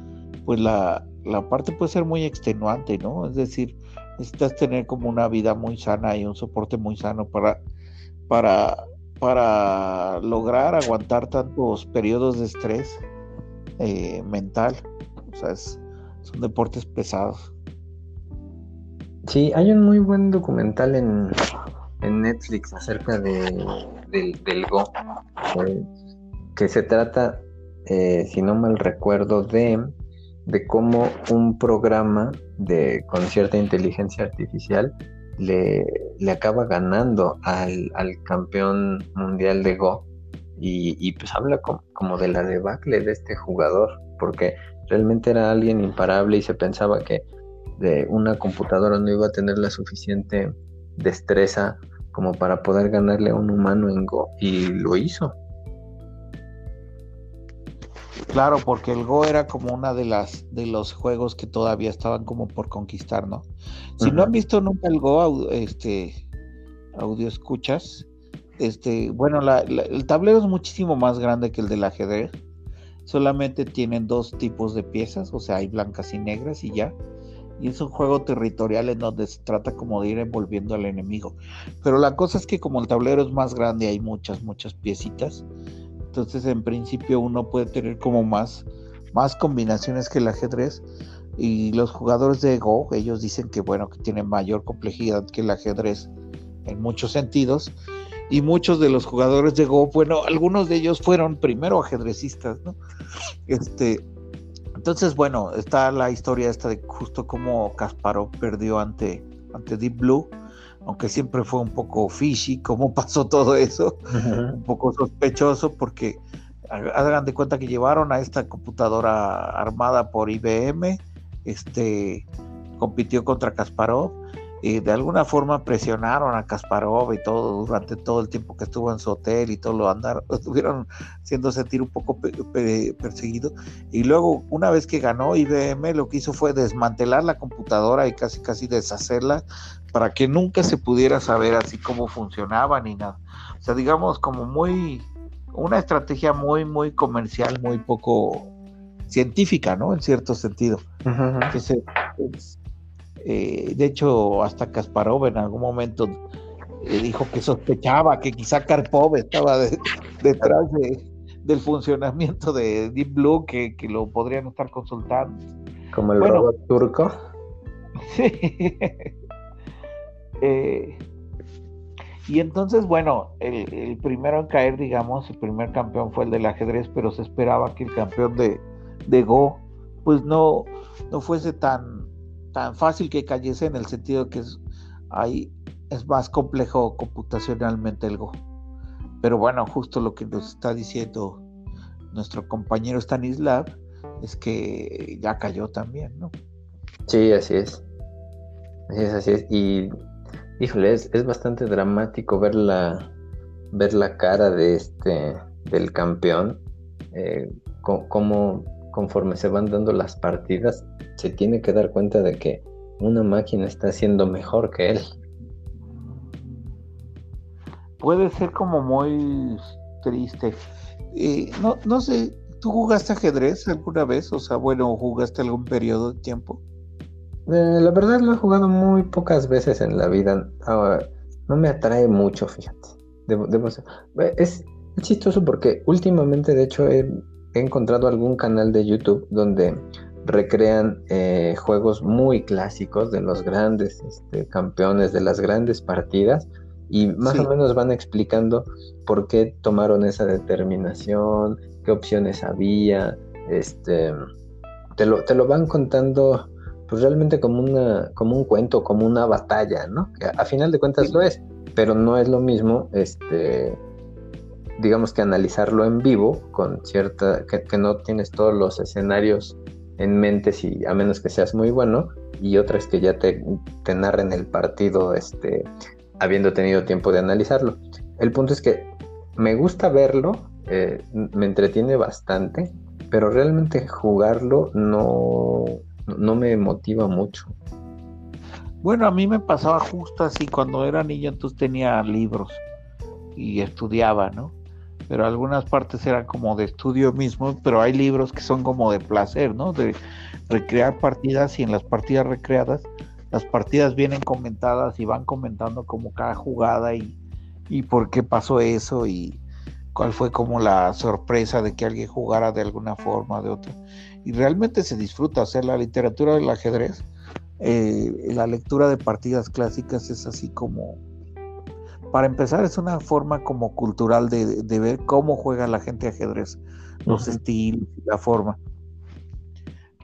pues la, la parte puede ser muy extenuante, ¿no? Es decir, necesitas tener como una vida muy sana y un soporte muy sano para, para, para lograr aguantar tantos periodos de estrés eh, mental. O sea, son deportes pesados. Sí, hay un muy buen documental en, en Netflix acerca de, del, Go, eh, que se trata, eh, si no mal recuerdo, de de cómo un programa de, con cierta inteligencia artificial le, le acaba ganando al, campeón mundial de Go. Y, pues habla como, de la debacle de este jugador, porque realmente era alguien imparable y se pensaba que de una computadora no iba a tener la suficiente destreza como para poder ganarle a un humano en Go, y lo hizo. Claro, porque el Go era como una de las de los juegos que todavía estaban como por conquistar, ¿no? Si no han visto nunca el Go, este audio escuchas, este, bueno, el tablero es muchísimo más grande que el del ajedrez. Solamente tienen dos tipos de piezas, o sea, hay blancas y negras y ya. Y es un juego territorial en donde se trata como de ir envolviendo al enemigo. Pero la cosa es que como el tablero es más grande, hay muchas, muchas piecitas entonces, en principio, uno puede tener como más, más combinaciones que el ajedrez. Y los jugadores de Go, ellos dicen que bueno, que tienen mayor complejidad que el ajedrez en muchos sentidos. Y muchos de los jugadores de Go, bueno, algunos de ellos fueron primero ajedrecistas, ¿no? Este, entonces, bueno, está la historia esta de justo cómo Kasparov perdió ante, ante Deep Blue aunque siempre fue un poco fishy cómo pasó todo eso, un poco sospechoso porque hagan de cuenta que llevaron a esta computadora armada por IBM, este compitió contra Kasparov y de alguna forma presionaron a Kasparov y todo durante todo el tiempo que estuvo en su hotel y todo lo andaron, lo estuvieron haciendo sentir un poco perseguido. Y luego, una vez que ganó IBM, lo que hizo fue desmantelar la computadora y casi casi deshacerla para que nunca se pudiera saber así cómo funcionaba ni nada. O sea, digamos como muy, una estrategia muy, muy comercial, muy poco científica, ¿no? En cierto sentido. que se, eh, de hecho, hasta Kasparov en algún momento eh, dijo que sospechaba que quizá Karpov estaba detrás del funcionamiento de Deep Blue, que, lo podrían estar consultando. Como el robot turco. Sí. Eh, y entonces, bueno, el, primero en caer, digamos, el primer campeón fue el del ajedrez, pero se esperaba que el campeón de, de Go, pues no, no fuese tan, tan fácil que cayese en el sentido que es, ahí es más complejo computacionalmente el Go. Pero bueno, justo lo que nos está diciendo nuestro compañero Stanislav es que ya cayó también, ¿no? Sí, así es. Así es, así es. Y, híjole, es, bastante dramático ver la, ver la cara de este, del campeón, eh, cómo conforme se van dando las partidas, se tiene que dar cuenta de que una máquina está haciendo mejor que él. Puede ser como muy triste. Eh, no, no sé, ¿tú jugaste ajedrez alguna vez? O sea, bueno, ¿jugaste algún periodo de tiempo? Eh, la verdad lo he jugado muy pocas veces en la vida. no me atrae mucho, fíjate. Eh, es chistoso porque últimamente, de hecho, he he encontrado algún canal de YouTube donde recrean eh, juegos muy clásicos de los grandes este, campeones, de las grandes partidas, y más o menos van explicando por qué tomaron esa determinación, qué opciones había, este, te lo, te lo van contando pues realmente como, una, como un cuento, como una batalla, ¿no? Que a final de cuentas lo es, pero no es lo mismo este, digamos que analizarlo en vivo, con cierta, que, no tienes todos los escenarios en mente, si, a menos que seas muy bueno, y otras que ya te, te narren el partido, este, habiendo tenido tiempo de analizarlo. El punto es que me gusta verlo, eh, me entretiene bastante, pero realmente jugarlo no, no me motiva mucho. Bueno, a mí me pasaba justo así, cuando era niño entonces tenía libros y estudiaba, ¿no? Pero algunas partes eran como de estudio mismo, pero hay libros que son como de placer, ¿no? De recrear partidas y en las partidas recreadas, las partidas vienen comentadas y van comentando como cada jugada y, y por qué pasó eso y, cuál fue como la sorpresa de que alguien jugara de alguna forma o de otra. Y realmente se disfruta, o sea, la literatura del ajedrez, eh, la lectura de partidas clásicas es así como, para empezar, es una forma como cultural de, ver cómo juega la gente ajedrez, los estilos y la forma.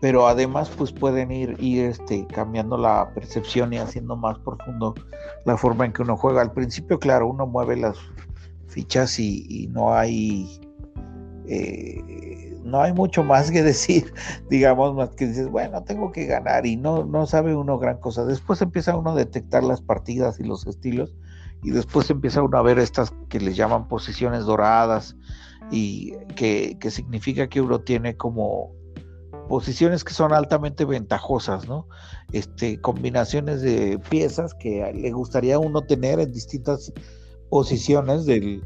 Pero además, pues pueden ir, ir este, cambiando la percepción y haciendo más profundo la forma en que uno juega. Al principio, claro, uno mueve las fichas y, no hay eh, no hay mucho más que decir, digamos, más que dices, bueno, tengo que ganar y no, no sabe uno gran cosa. Después empieza uno a detectar las partidas y los estilos y después empieza uno a ver estas que les llaman posiciones doradas y que, que significa que uno tiene como posiciones que son altamente ventajosas, ¿no? Este, combinaciones de piezas que le gustaría uno tener en distintas posiciones del,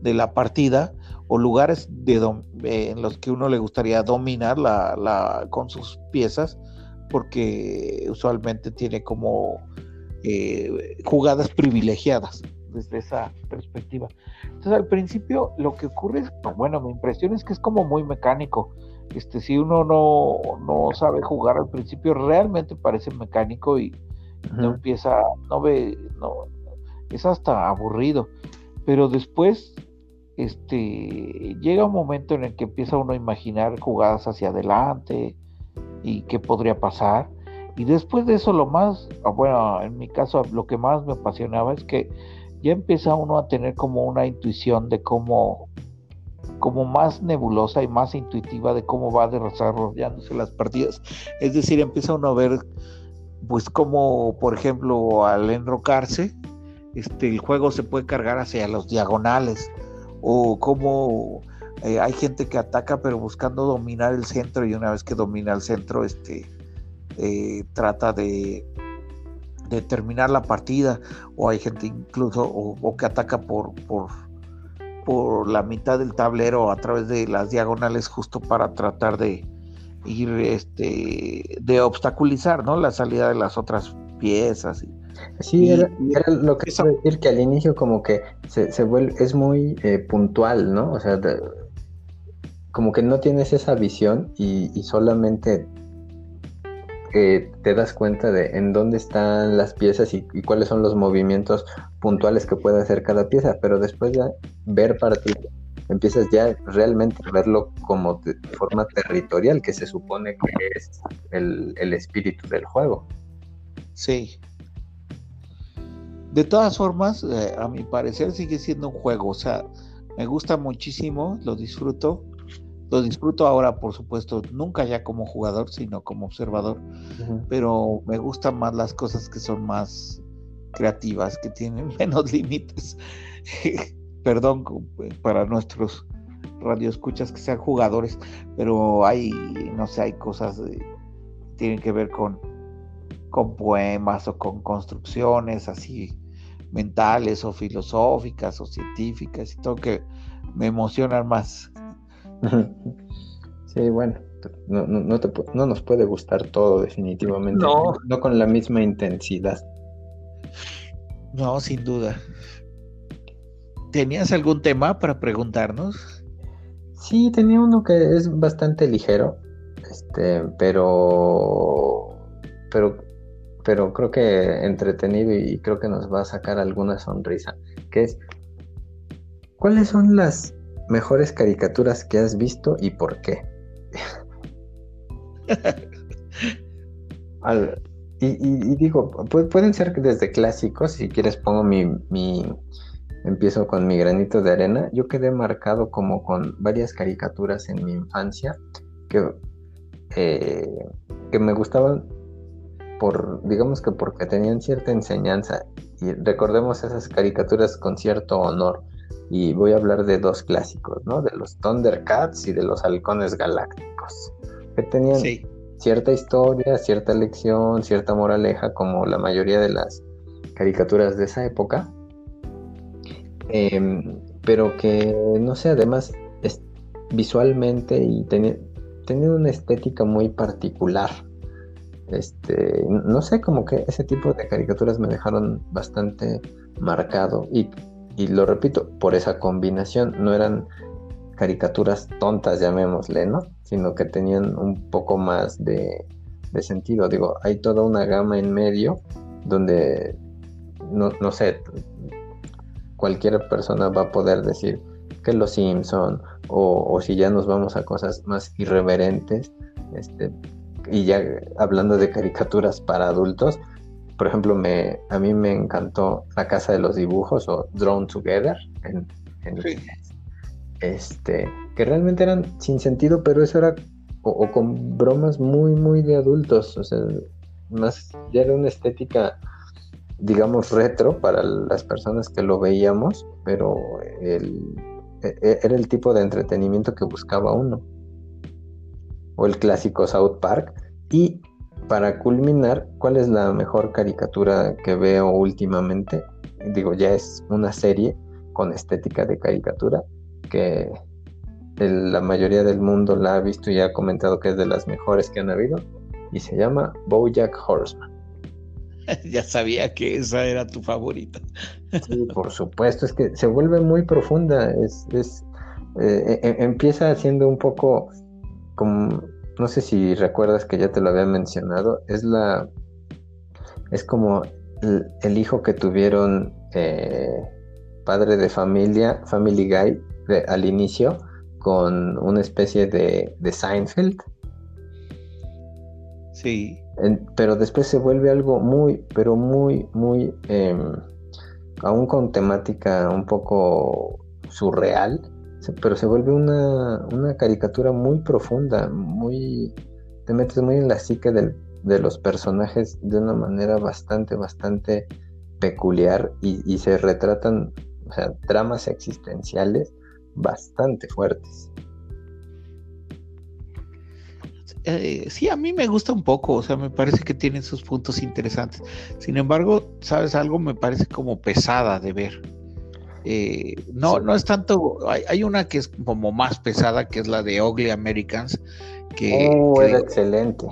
de la partida o lugares de eh, en los que uno le gustaría dominar la, la, con sus piezas, porque usualmente tiene como eh, jugadas privilegiadas desde esa perspectiva. Entonces al principio lo que ocurre es, bueno, mi impresión es que es como muy mecánico. Este, si uno no, no sabe jugar al principio, realmente parece mecánico y no empieza, no ve, no, es hasta aburrido. Pero después, este, llega un momento en el que empieza uno a imaginar jugadas hacia adelante y qué podría pasar. Y después de eso, lo más, ah, bueno, en mi caso, lo que más me apasionaba es que ya empieza uno a tener como una intuición de cómo, como más nebulosa y más intuitiva de cómo va desarrollándose las partidas. Es decir, empieza uno a ver, pues como, por ejemplo, al enrocarse, este, el juego se puede cargar hacia los diagonales o como eh, hay gente que ataca pero buscando dominar el centro y una vez que domina el centro este eh, trata de, de, terminar la partida o hay gente incluso o, que ataca por, por, por la mitad del tablero a través de las diagonales justo para tratar de ir este de obstaculizar ¿no? la salida de las otras piezas y, Sí, era, lo que quiero decir que al inicio como que se, vuelve, es muy eh, puntual, ¿no? O sea, como que no tienes esa visión y, solamente eh, te das cuenta de en dónde están las piezas y, cuáles son los movimientos puntuales que puede hacer cada pieza, pero después de ver partido empiezas ya realmente a verlo como de forma territorial, que se supone que es el, el espíritu del juego. Sí, de todas formas, eh, a mi parecer sigue siendo un juego, o sea, me gusta muchísimo, lo disfruto. Lo disfruto ahora, por supuesto, nunca ya como jugador, sino como observador, pero me gustan más las cosas que son más creativas, que tienen menos límites. Perdón para nuestros radioescuchas que sean jugadores, pero hay, no sé, hay cosas que tienen que ver con, con poemas o con construcciones así mentales o filosóficas o científicas y todo que me emocionan más. Sí, bueno, no, no, nos puede gustar todo definitivamente, no. no con la misma intensidad. No, sin duda. ¿Tenías algún tema para preguntarnos? Sí, tenía uno que es bastante ligero, este, pero, pero pero creo que entretenido y creo que nos va a sacar alguna sonrisa, que es, ¿cuáles son las mejores caricaturas que has visto y por qué? y, digo, pueden ser desde clásicos, si quieres pongo mi, mi, empiezo con mi granito de arena, yo quedé marcado como con varias caricaturas en mi infancia que, eh, que me gustaban por, digamos que porque tenían cierta enseñanza, y recordemos esas caricaturas con cierto honor, Y voy a hablar de dos clásicos, ¿no? De los Thundercats y de los Halcones Galácticos, que tenían cierta historia, cierta lección, cierta moraleja, como la mayoría de las caricaturas de esa época. Em, pero que, no sé, además visualmente y tenía, una estética muy particular. Este, no sé, como que ese tipo de caricaturas me dejaron bastante marcado y, lo repito, por esa combinación, no eran caricaturas tontas, llamémosle, ¿no? Sino que tenían un poco más de, sentido. Digo, hay toda una gama en medio donde, no, no sé, cualquier persona va a poder decir que Los Simpson o, si ya nos vamos a cosas más irreverentes, este, y ya hablando de caricaturas para adultos, por ejemplo, me, a mí me encantó La Casa de los Dibujos o Drawn Together en, este, que realmente eran sin sentido, pero eso era o, con bromas muy, muy de adultos, o sea, más ya era una estética digamos, retro para las personas que lo veíamos, pero el, e, e, era el tipo de entretenimiento que buscaba uno. O el clásico South Park. Y para culminar, ¿cuál es la mejor caricatura que veo últimamente? Digo, ya es una serie con estética de caricatura que la mayoría del mundo la ha visto y ha comentado que es de las mejores que han habido y se llama Bojack Horseman. ya sabía que esa era tu favorita. sí, por supuesto, es que se vuelve muy profunda, es, es eh, e, e, empieza siendo un poco como, no sé si recuerdas que ya te lo había mencionado, es la, es como el, hijo que tuvieron eh, padre de familia, Family Guy, al inicio, con una especie de, de Seinfeld. Sí pero después se vuelve algo muy, pero muy, muy, em, aún con temática un poco surreal, pero se vuelve una, caricatura muy profunda, muy, te metes muy en la psique de los personajes de una manera bastante, bastante peculiar y, y se retratan, dramas existenciales bastante fuertes. Eh, sí, a mí me gusta un poco, o sea, me parece que tiene sus puntos interesantes. Sin embargo, ¿sabes algo? Me parece como pesada de ver. Eh, no, no es tanto, hay, una que es como más pesada, que es la de Ugly Americans, que... Oh, era excelente.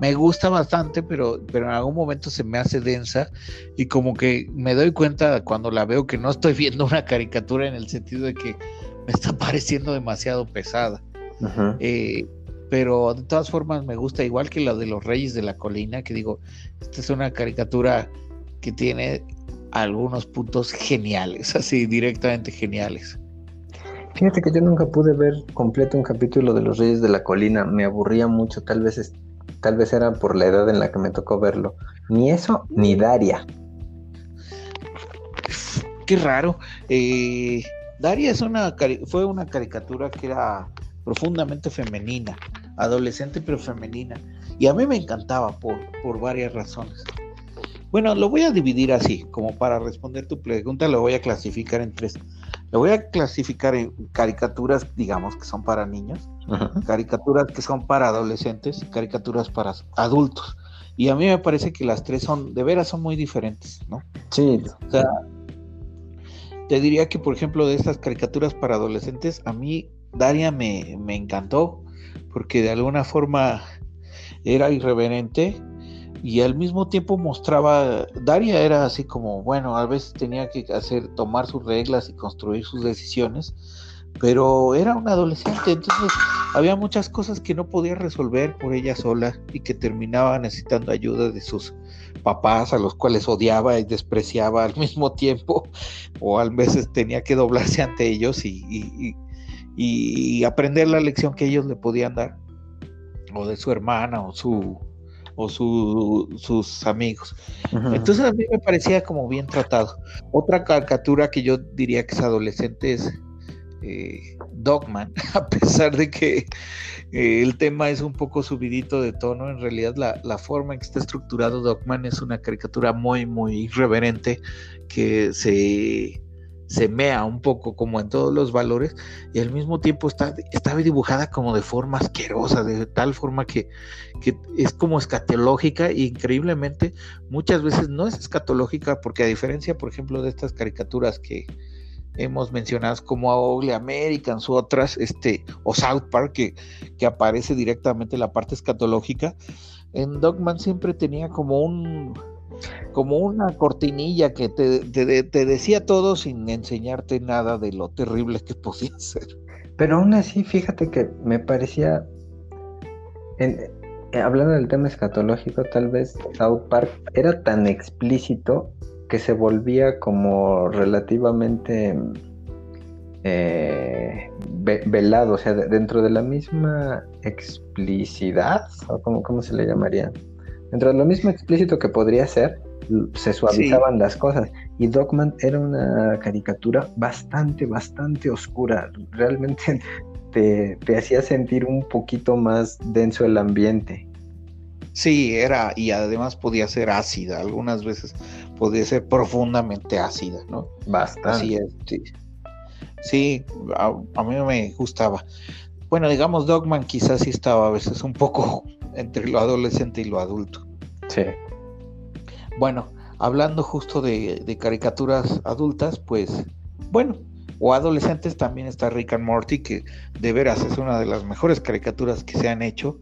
Me gusta bastante, pero, pero en algún momento se me hace densa y como que me doy cuenta cuando la veo que no estoy viendo una caricatura en el sentido de que me está pareciendo demasiado pesada. Eh, pero de todas formas me gusta igual que la de los Reyes de la Colina, que digo, esta es una caricatura que tiene algunos puntos geniales, así directamente geniales. Fíjate que yo nunca pude ver completo un capítulo de los Reyes de la Colina, me aburría mucho, tal vez tal vez era por la edad en la que me tocó verlo. Ni eso, ni Daria. Qué raro. Eh, Daria es una fue una caricatura que era profundamente femenina, adolescente pero femenina. Y a mí me encantaba por, por varias razones. Bueno, lo voy a dividir así, como para responder tu pregunta, lo voy a clasificar en tres. Lo voy a clasificar en caricaturas, digamos, que son para niños, caricaturas que son para adolescentes y caricaturas para adultos. Y a mí me parece que las tres son, de veras, son muy diferentes, ¿no? Sí. O sea, te diría que, por ejemplo, de estas caricaturas para adolescentes, a mí Daria me, encantó porque de alguna forma era irreverente y al mismo tiempo mostraba, Daria era así como, bueno, a veces tenía que hacer, tomar sus reglas y construir sus decisiones, pero era una adolescente, entonces había muchas cosas que no podía resolver por ella sola y que terminaba necesitando ayuda de sus papás a los cuales odiaba y despreciaba al mismo tiempo, o a veces tenía que doblarse ante ellos y y aprender la lección que ellos le podían dar, o de su hermana, o su o sus amigos. Entonces a mí me parecía como bien tratado. Otra caricatura que yo diría que es adolescente es eh, Dogman, a pesar de que eh, el tema es un poco subidito de tono, en realidad la, la, forma en que está estructurado Dogman es una caricatura muy, muy irreverente que se se mea un poco como en todos los valores y al mismo tiempo está, estaba dibujada como de forma asquerosa, de tal forma que, que es como escatológica e increíblemente muchas veces no es escatológica porque a diferencia, por ejemplo, de estas caricaturas que hemos mencionado como Ugly Americans u otras, este, o South Park, que, que aparece directamente la parte escatológica, en Dogman siempre tenía como un como una cortinilla que te, decía todo sin enseñarte nada de lo terrible que podía ser. Pero aún así, fíjate que me parecía, eh, hablando del tema escatológico, tal vez South Park era tan explícito que se volvía como relativamente eh, velado, o sea, dentro de la misma explicidad, o como, ¿cómo se le llamaría? Dentro de lo mismo explícito que podría ser, se suavizaban las cosas. Y Dogman era una caricatura bastante, bastante oscura. Realmente te, te hacía sentir un poquito más denso el ambiente. Sí, era, y además podía ser ácida, algunas veces podía ser profundamente ácida, ¿no? Bastante. sí. sí a, a, mí me gustaba. Bueno, digamos, Dogman quizás sí estaba a veces un poco entre lo adolescente y lo adulto. Sí. Bueno, hablando justo de, caricaturas adultas, pues bueno, o adolescentes también está Rick and Morty, que de veras es una de las mejores caricaturas que se han hecho,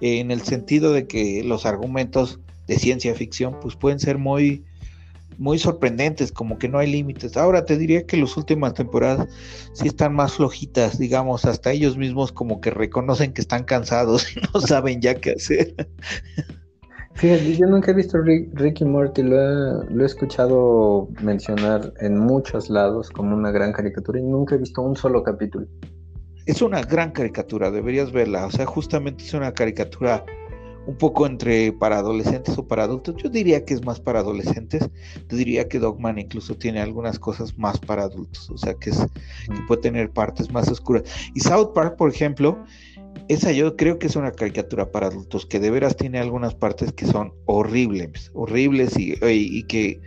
en el sentido de que los argumentos de ciencia ficción pues pueden ser muy muy sorprendentes, como que no hay límites. Ahora te diría que las últimas temporadas sí están más flojitas, digamos, hasta ellos mismos como que reconocen que están cansados y no saben ya qué hacer. Fíjate, yo nunca he visto Ricky Morty, lo he, lo he escuchado mencionar en muchos lados como una gran caricatura y nunca he visto un solo capítulo. Es una gran caricatura, deberías verla, o sea, justamente es una caricatura un poco entre para adolescentes o para adultos. Yo diría que es más para adolescentes. Te diría que Dogman incluso tiene algunas cosas más para adultos, o sea, que, es, que puede tener partes más oscuras. Y South Park, por ejemplo, esa yo creo que es una caricatura para adultos que de veras tiene algunas partes que son horribles, horribles y, y que,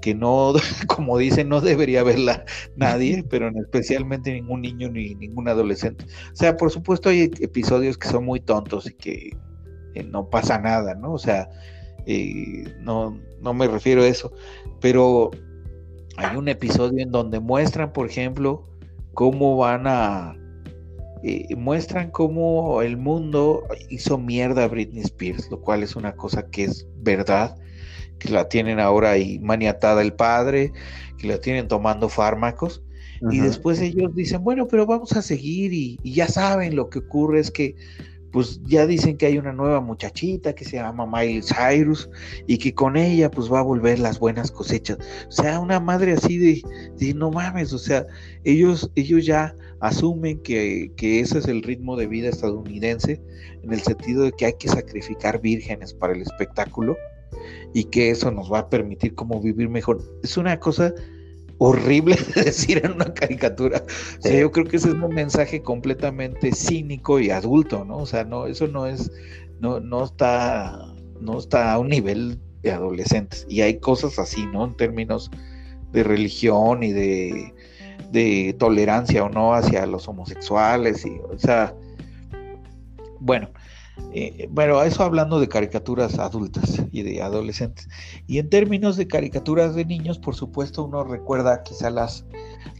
que no, como dicen, no debería verla nadie, pero especialmente ningún niño ni ningún adolescente. O sea, por supuesto hay episodios que son muy tontos y que eh, no pasa nada, ¿no? O sea, eh, no, no me refiero a eso, pero hay un episodio en donde muestran, por ejemplo, cómo van a eh, muestran cómo el mundo hizo mierda a Britney Spears, lo cual es una cosa que es verdad, que la tienen ahora ahí maniatada el padre, que la tienen tomando fármacos, y después ellos dicen, bueno, pero vamos a seguir y, ya saben, lo que ocurre es que pues ya dicen que hay una nueva muchachita que se llama Miley Cyrus y que con ella pues va a volver las buenas cosechas. O sea, una madre así de, de no mames, o sea, ellos, ellos ya asumen que, ese es el ritmo de vida estadounidense, en el sentido de que hay que sacrificar vírgenes para el espectáculo y que eso nos va a permitir como vivir mejor. Es una cosa horrible de decir en una caricatura. O sea, yo creo que ese es un mensaje completamente cínico y adulto, ¿no? O sea, no, eso no es, no, no está, no está a un nivel de adolescentes. Y hay cosas así, ¿no? En términos de religión y de de tolerancia o no hacia los homosexuales, y, o sea, bueno, eh, bueno, eso hablando de caricaturas adultas y de adolescentes. Y en términos de caricaturas de niños, por supuesto, uno recuerda quizá las,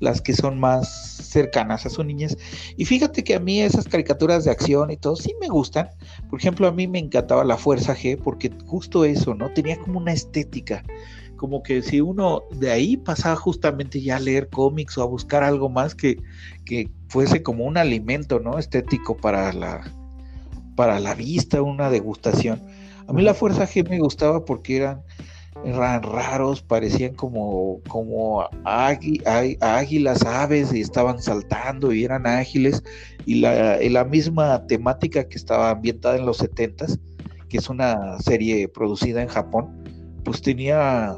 las que son más cercanas a su niñez. Y fíjate que a mí esas caricaturas de acción y todo sí me gustan. Por ejemplo, a mí me encantaba la Fuerza G porque justo eso, ¿no? Tenía como una estética como que si uno de ahí pasaba justamente ya a leer cómics o a buscar algo más que, que fuese como un alimento, ¿no? Estético para la, para la vista, una degustación. A mí la Fuerza G me gustaba porque eran, eran raros, parecían como, como águilas, aves y estaban saltando y eran ágiles. Y la, la misma temática que estaba ambientada en los 70s, que es una serie producida en Japón, pues tenía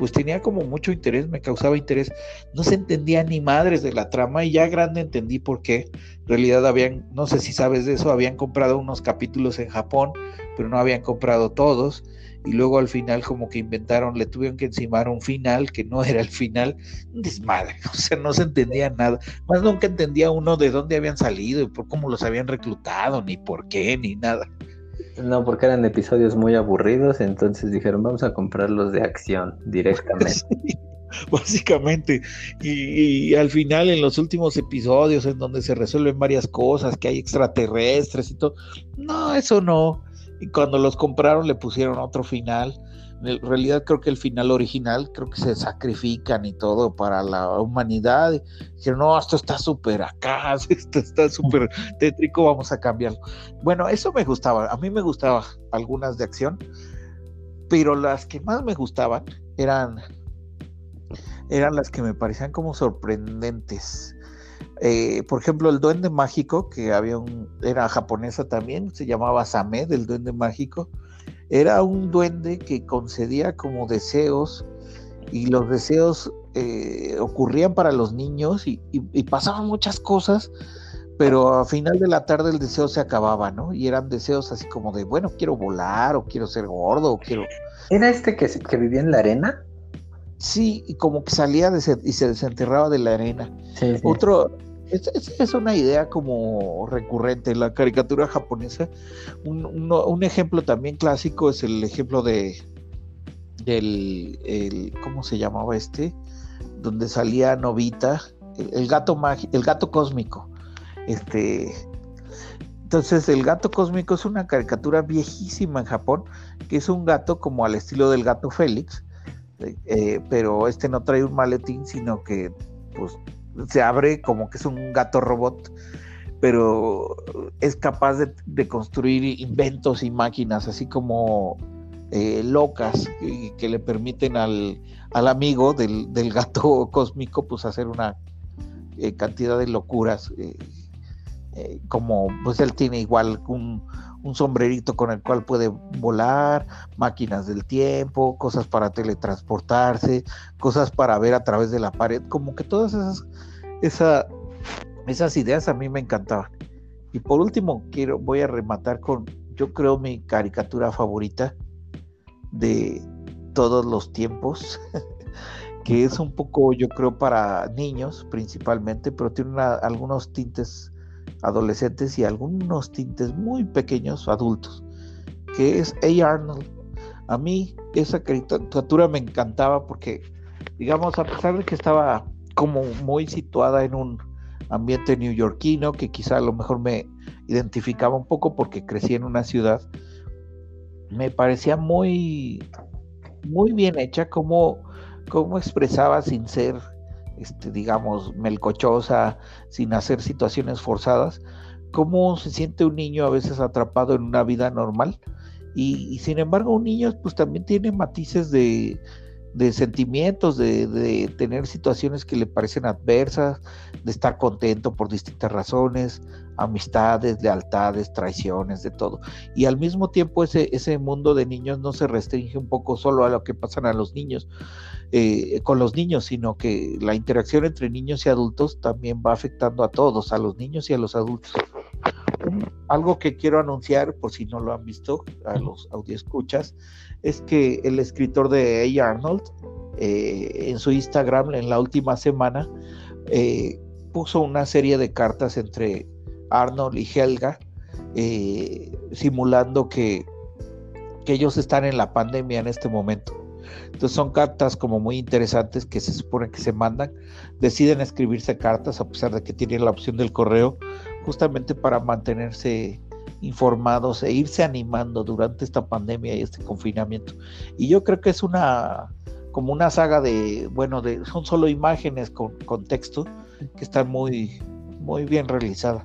pues tenía como mucho interés, me causaba interés. No se entendía ni madres de la trama y ya grande entendí por qué. Realidad habían, no sé si sabes de eso, habían comprado unos capítulos en Japón, pero no habían comprado todos y luego al final como que inventaron, le tuvieron que encimar un final que no era el final, un desmadre, o sea, no se entendía nada, más nunca entendía uno de dónde habían salido y por cómo los habían reclutado, ni por qué, ni nada. No, porque eran episodios muy aburridos, entonces dijeron, vamos a comprarlos de acción directamente. básicamente. Y, al final, en los últimos episodios, en donde se resuelven varias cosas, que hay extraterrestres y todo, no, eso no. Y cuando los compraron le pusieron otro final. En realidad creo que el final original, creo que se sacrifican y todo para la humanidad. dijeron, no, esto está súper acá, esto está súper tétrico, vamos a cambiarlo. Bueno, eso me gustaba, a mí me gustaba algunas de acción, pero las que más me gustaban eran eran las que me parecían como sorprendentes. Eh, por ejemplo, el duende mágico, que había un, era japonesa también, se llamaba Samed, el duende mágico, era un duende que concedía como deseos y los deseos eh, ocurrían para los niños y, pasaban muchas cosas, pero a final de la tarde el deseo se acababa, ¿no? Y eran deseos así como de, bueno, quiero volar o quiero ser gordo o quiero... ¿Era este que, que vivía en la arena? Sí, y como que salía y se desenterraba de la arena. Otro, es, una idea como recurrente en la caricatura japonesa. Un, ejemplo también clásico es el ejemplo de del el, ¿cómo se llamaba este? Donde salía Novita, el, gato el gato cósmico. Este entonces el gato cósmico es una caricatura viejísima en Japón, que es un gato como al estilo del gato Félix, eh, pero este no trae un maletín, sino que pues se abre como que es un gato robot, pero es capaz de, construir inventos y máquinas así como eh, locas que le permiten al, amigo del, gato cósmico pues hacer una eh, cantidad de locuras como pues él tiene igual un, un sombrerito con el cual puede volar, máquinas del tiempo, cosas para teletransportarse, cosas para ver a través de la pared, como que todas esas, esas ideas a mí me encantaban. Y por último, quiero, voy a rematar con, yo creo, mi caricatura favorita de todos los tiempos, que es un poco, yo creo, para niños principalmente, pero tiene algunos tintes adolescentes y algunos tintes muy pequeños adultos, que es A. Arnold. A mí esa caricatura me encantaba porque, digamos, a pesar de que estaba como muy situada en un ambiente neoyorquino, que quizá a lo mejor me identificaba un poco porque crecí en una ciudad, me parecía muy, muy bien hecha como, como expresaba sin ser este, digamos, melcochosa, sin hacer situaciones forzadas, cómo se siente un niño a veces atrapado en una vida normal. Y, sin embargo, un niño pues también tiene matices de, de sentimientos, de, de, tener situaciones que le parecen adversas, de estar contento por distintas razones, amistades, lealtades, traiciones, de todo. Y al mismo tiempo ese, ese mundo de niños no se restringe un poco solo a lo que pasan a los niños, eh, con los niños, sino que la interacción entre niños y adultos también va afectando a todos, a los niños y a los adultos. algo que quiero anunciar, por si no lo han visto, a los escuchas es que el escritor de A. Arnold, eh, en su Instagram en la última semana, eh, puso una serie de cartas entre Arnold y Helga, simulando que, que ellos están en la pandemia en este momento entonces son cartas como muy interesantes que se supone que se mandan. Deciden escribirse cartas a pesar de que tienen la opción del correo, justamente para mantenerse informados e irse animando durante esta pandemia y este confinamiento. Y yo creo que es una como una saga de, bueno, de, son solo imágenes con, con texto que están muy, muy bien realizadas.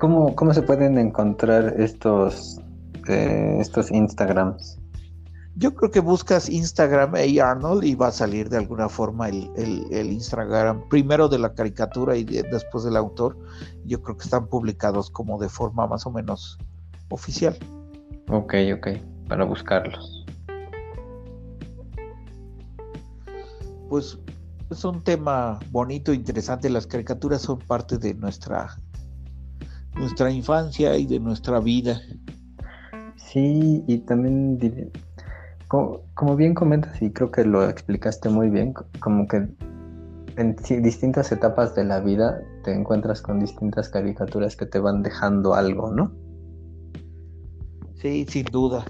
¿Cómo, ¿Cómo se pueden encontrar estos, eh, estos Instagrams? Yo creo que buscas Instagram A. Arnold y va a salir de alguna forma el, Instagram primero de la caricatura y después del autor. Yo creo que están publicados como de forma más o menos oficial. Ok, ok, para buscarlos. Pues es un tema bonito, interesante. Las caricaturas son parte de nuestra, nuestra infancia y de nuestra vida. Sí, y también como, bien comentas, y creo que lo explicaste muy bien, como que en distintas etapas de la vida te encuentras con distintas caricaturas que te van dejando algo, ¿no? Sí, sin duda.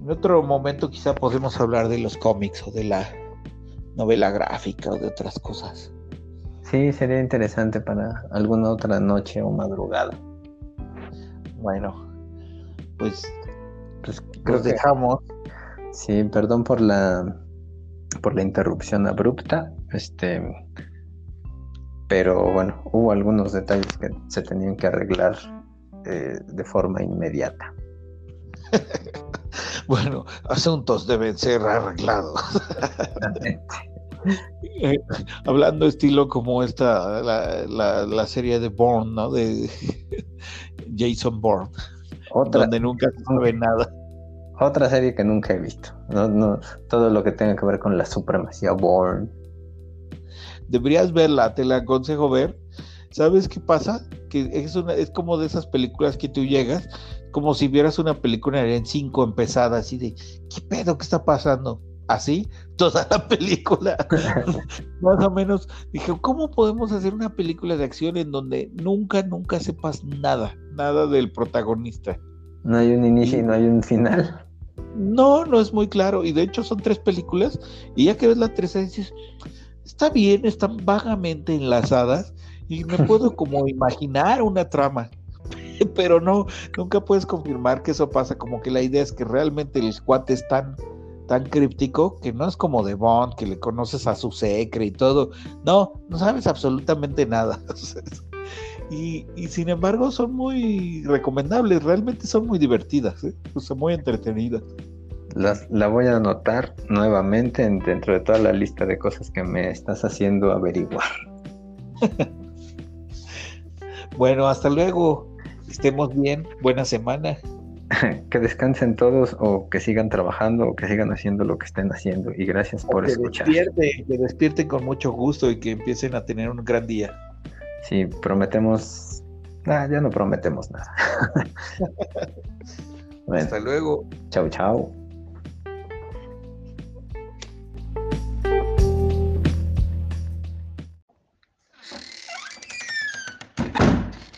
En otro momento quizá podemos hablar de los cómics o de la novela gráfica o de otras cosas. Sí, sería interesante para alguna otra noche o madrugada. Bueno, pues, pues los dejamos. Sí, perdón por la por la interrupción abrupta, este, pero bueno, hubo algunos detalles que se tenían que arreglar eh, de forma inmediata. bueno, asuntos deben ser arreglados. Eh, hablando estilo como esta, la, la, serie de Bourne, ¿no? De Jason Bourne, donde nunca se sabe nada. Otra serie que nunca he visto. No, no, todo lo que tenga que ver con la supremacía Bourne. Deberías verla, te la aconsejo ver. ¿Sabes qué pasa? Que es, una, es como de esas películas que tú llegas, como si vieras una película en cinco empezada, así de, ¿qué pedo? ¿Qué está pasando? Así, toda la película. Más o menos, dije, ¿cómo podemos hacer una película de acción en donde nunca, nunca sepas nada, nada del protagonista? No hay un inicio y no hay un final. No, no es muy claro. Y de hecho son tres películas. Y ya que ves la tercera dices, está bien, están vagamente enlazadas. Y me puedo como imaginar una trama. Pero no, nunca puedes confirmar que eso pasa. Como que la idea es que realmente el cuate es tan, tan críptico que no es como de Bond, que le conoces a su secre y todo. No, no sabes absolutamente nada. Y, sin embargo son muy recomendables, realmente son muy divertidas, ¿eh? son muy entretenidas. la voy a anotar nuevamente dentro de toda la lista de cosas que me estás haciendo averiguar. bueno, hasta luego. Estemos bien. Buena semana. que descansen todos o que sigan trabajando o que sigan haciendo lo que estén haciendo. Y gracias por escuchar. que despierten con mucho gusto y que empiecen a tener un gran día. Sí, prometemos. Ah, ya no prometemos nada. Hasta luego. Chao, chao.